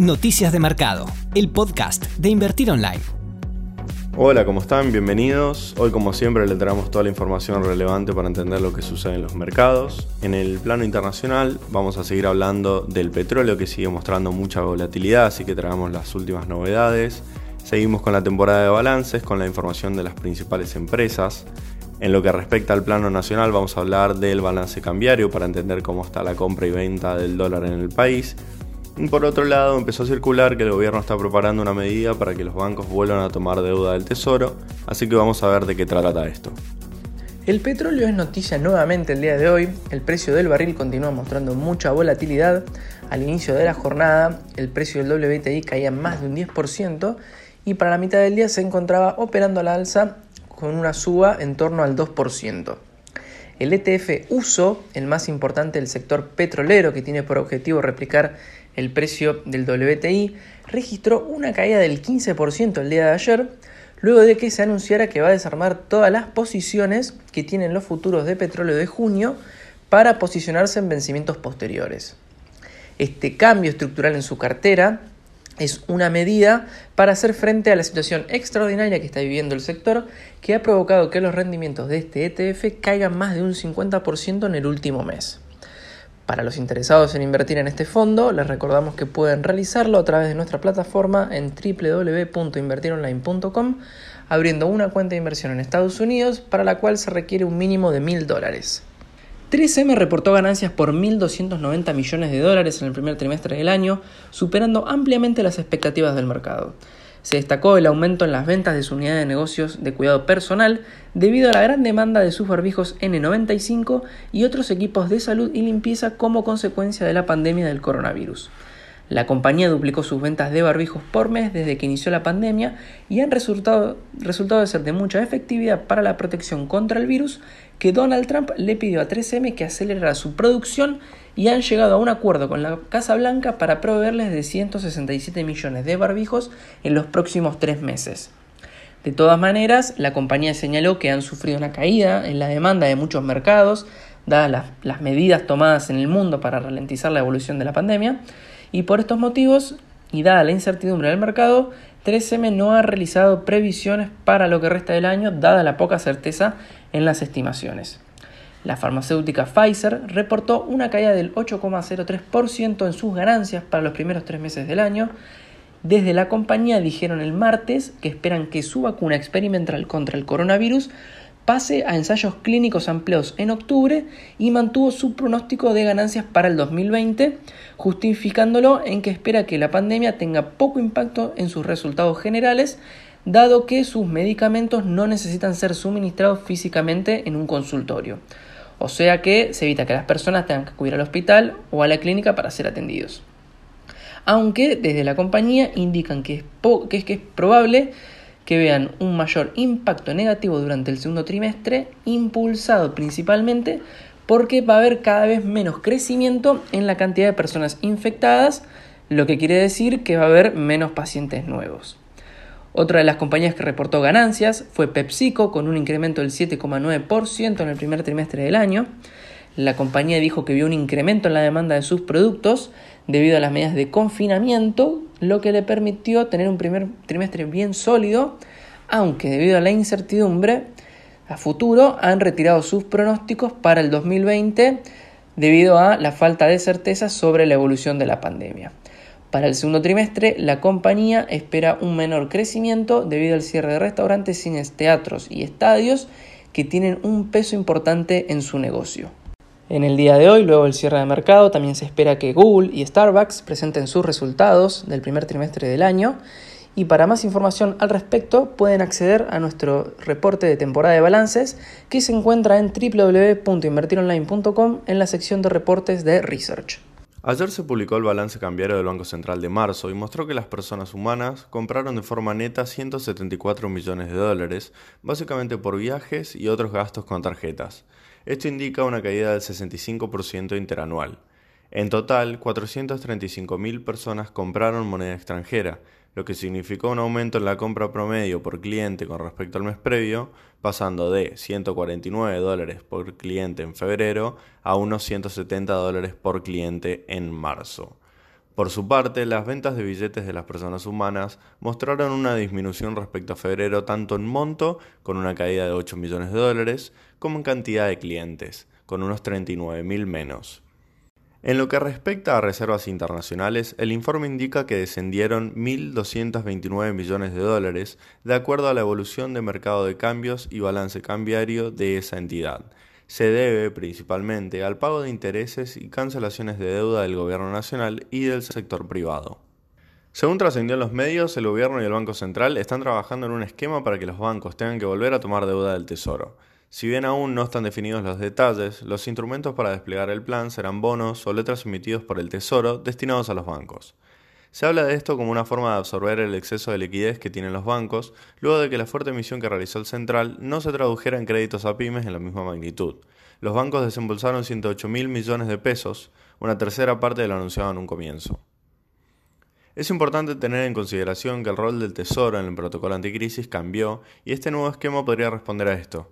Noticias de Mercado, el podcast de Invertir Online. Hola, ¿cómo están? Bienvenidos. Hoy como siempre le traemos toda la información relevante para entender lo que sucede en los mercados. En el plano internacional vamos a seguir hablando del petróleo que sigue mostrando mucha volatilidad, así que traemos las últimas novedades. Seguimos con la temporada de balances, con la información de las principales empresas. En lo que respecta al plano nacional vamos a hablar del balance cambiario para entender cómo está la compra y venta del dólar en el país. Por otro lado empezó a circular que el gobierno está preparando una medida para que los bancos vuelvan a tomar deuda del tesoro, así que vamos a ver de qué trata esto. El petróleo es noticia nuevamente el día de hoy, el precio del barril continúa mostrando mucha volatilidad, al inicio de la jornada el precio del WTI caía más de un 10% y para la mitad del día se encontraba operando a la alza con una suba en torno al 2%. El ETF USO, el más importante del sector petrolero que tiene por objetivo replicar el precio del WTI, registró una caída del 15% el día de ayer, luego de que se anunciara que va a desarmar todas las posiciones que tienen los futuros de petróleo de junio para posicionarse en vencimientos posteriores. Este cambio estructural en su cartera es una medida para hacer frente a la situación extraordinaria que está viviendo el sector, que ha provocado que los rendimientos de este ETF caigan más de un 50% en el último mes. Para los interesados en invertir en este fondo, les recordamos que pueden realizarlo a través de nuestra plataforma en www.invertironline.com, abriendo una cuenta de inversión en Estados Unidos para la cual se requiere un mínimo de mil dólares. 3M reportó ganancias por 1.290 millones de dólares en el primer trimestre del año, superando ampliamente las expectativas del mercado. Se destacó el aumento en las ventas de su unidad de negocios de cuidado personal debido a la gran demanda de sus barbijos N95 y otros equipos de salud y limpieza como consecuencia de la pandemia del coronavirus. La compañía duplicó sus ventas de barbijos por mes desde que inició la pandemia y han resultado, resultado de ser de mucha efectividad para la protección contra el virus que Donald Trump le pidió a 3M que acelerara su producción y han llegado a un acuerdo con la Casa Blanca para proveerles de 167 millones de barbijos en los próximos tres meses. De todas maneras, la compañía señaló que han sufrido una caída en la demanda de muchos mercados, dadas las, las medidas tomadas en el mundo para ralentizar la evolución de la pandemia, y por estos motivos, y dada la incertidumbre del mercado, 3M no ha realizado previsiones para lo que resta del año, dada la poca certeza en las estimaciones. La farmacéutica Pfizer reportó una caída del 8,03% en sus ganancias para los primeros tres meses del año. Desde la compañía dijeron el martes que esperan que su vacuna experimental contra el coronavirus pase a ensayos clínicos amplios en octubre y mantuvo su pronóstico de ganancias para el 2020, justificándolo en que espera que la pandemia tenga poco impacto en sus resultados generales, dado que sus medicamentos no necesitan ser suministrados físicamente en un consultorio. O sea que se evita que las personas tengan que acudir al hospital o a la clínica para ser atendidos. Aunque desde la compañía indican que es, que es, que es probable que vean un mayor impacto negativo durante el segundo trimestre, impulsado principalmente porque va a haber cada vez menos crecimiento en la cantidad de personas infectadas, lo que quiere decir que va a haber menos pacientes nuevos. Otra de las compañías que reportó ganancias fue PepsiCo con un incremento del 7,9% en el primer trimestre del año. La compañía dijo que vio un incremento en la demanda de sus productos debido a las medidas de confinamiento, lo que le permitió tener un primer trimestre bien sólido, aunque debido a la incertidumbre a futuro han retirado sus pronósticos para el 2020 debido a la falta de certeza sobre la evolución de la pandemia. Para el segundo trimestre, la compañía espera un menor crecimiento debido al cierre de restaurantes, cines, teatros y estadios que tienen un peso importante en su negocio. En el día de hoy, luego del cierre de mercado, también se espera que Google y Starbucks presenten sus resultados del primer trimestre del año. Y para más información al respecto, pueden acceder a nuestro reporte de temporada de balances que se encuentra en www.invertironline.com en la sección de reportes de Research. Ayer se publicó el balance cambiario del Banco Central de marzo y mostró que las personas humanas compraron de forma neta 174 millones de dólares, básicamente por viajes y otros gastos con tarjetas. Esto indica una caída del 65% interanual. En total, 435.000 personas compraron moneda extranjera, lo que significó un aumento en la compra promedio por cliente con respecto al mes previo, pasando de 149 dólares por cliente en febrero a unos 170 dólares por cliente en marzo. Por su parte, las ventas de billetes de las personas humanas mostraron una disminución respecto a febrero tanto en monto, con una caída de 8 millones de dólares, como en cantidad de clientes, con unos 39.000 menos. En lo que respecta a reservas internacionales, el informe indica que descendieron 1.229 millones de dólares de acuerdo a la evolución de mercado de cambios y balance cambiario de esa entidad. Se debe principalmente al pago de intereses y cancelaciones de deuda del gobierno nacional y del sector privado. Según trascendió en los medios, el gobierno y el Banco Central están trabajando en un esquema para que los bancos tengan que volver a tomar deuda del Tesoro. Si bien aún no están definidos los detalles, los instrumentos para desplegar el plan serán bonos o letras emitidos por el Tesoro destinados a los bancos. Se habla de esto como una forma de absorber el exceso de liquidez que tienen los bancos, luego de que la fuerte emisión que realizó el Central no se tradujera en créditos a pymes en la misma magnitud. Los bancos desembolsaron 108 mil millones de pesos, una tercera parte de lo anunciado en un comienzo. Es importante tener en consideración que el rol del Tesoro en el protocolo anticrisis cambió y este nuevo esquema podría responder a esto.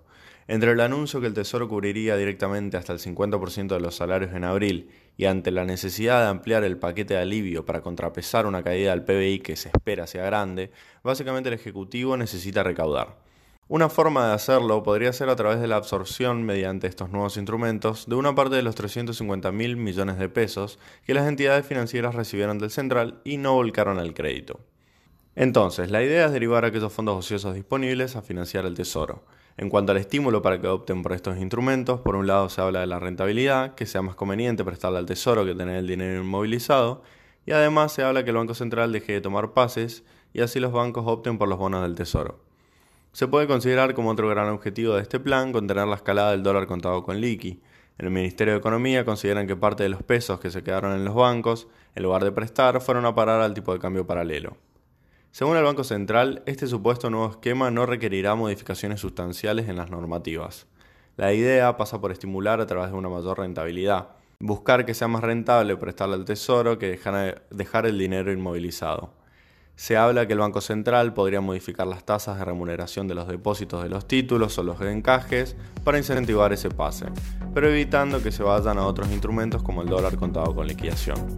Entre el anuncio que el Tesoro cubriría directamente hasta el 50% de los salarios en abril y ante la necesidad de ampliar el paquete de alivio para contrapesar una caída del PBI que se espera sea grande, básicamente el Ejecutivo necesita recaudar. Una forma de hacerlo podría ser a través de la absorción mediante estos nuevos instrumentos de una parte de los 350 mil millones de pesos que las entidades financieras recibieron del central y no volcaron al crédito. Entonces, la idea es derivar aquellos fondos ociosos disponibles a financiar el Tesoro. En cuanto al estímulo para que opten por estos instrumentos, por un lado se habla de la rentabilidad, que sea más conveniente prestarle al tesoro que tener el dinero inmovilizado, y además se habla que el Banco Central deje de tomar pases y así los bancos opten por los bonos del tesoro. Se puede considerar como otro gran objetivo de este plan contener la escalada del dólar contado con liqui. En el Ministerio de Economía consideran que parte de los pesos que se quedaron en los bancos, en lugar de prestar, fueron a parar al tipo de cambio paralelo. Según el Banco Central, este supuesto nuevo esquema no requerirá modificaciones sustanciales en las normativas. La idea pasa por estimular a través de una mayor rentabilidad, buscar que sea más rentable prestarle al Tesoro que dejar, el dinero inmovilizado. Se habla que el Banco Central podría modificar las tasas de remuneración de los depósitos de los títulos o los encajes para incentivar ese pase, pero evitando que se vayan a otros instrumentos como el dólar contado con liquidación.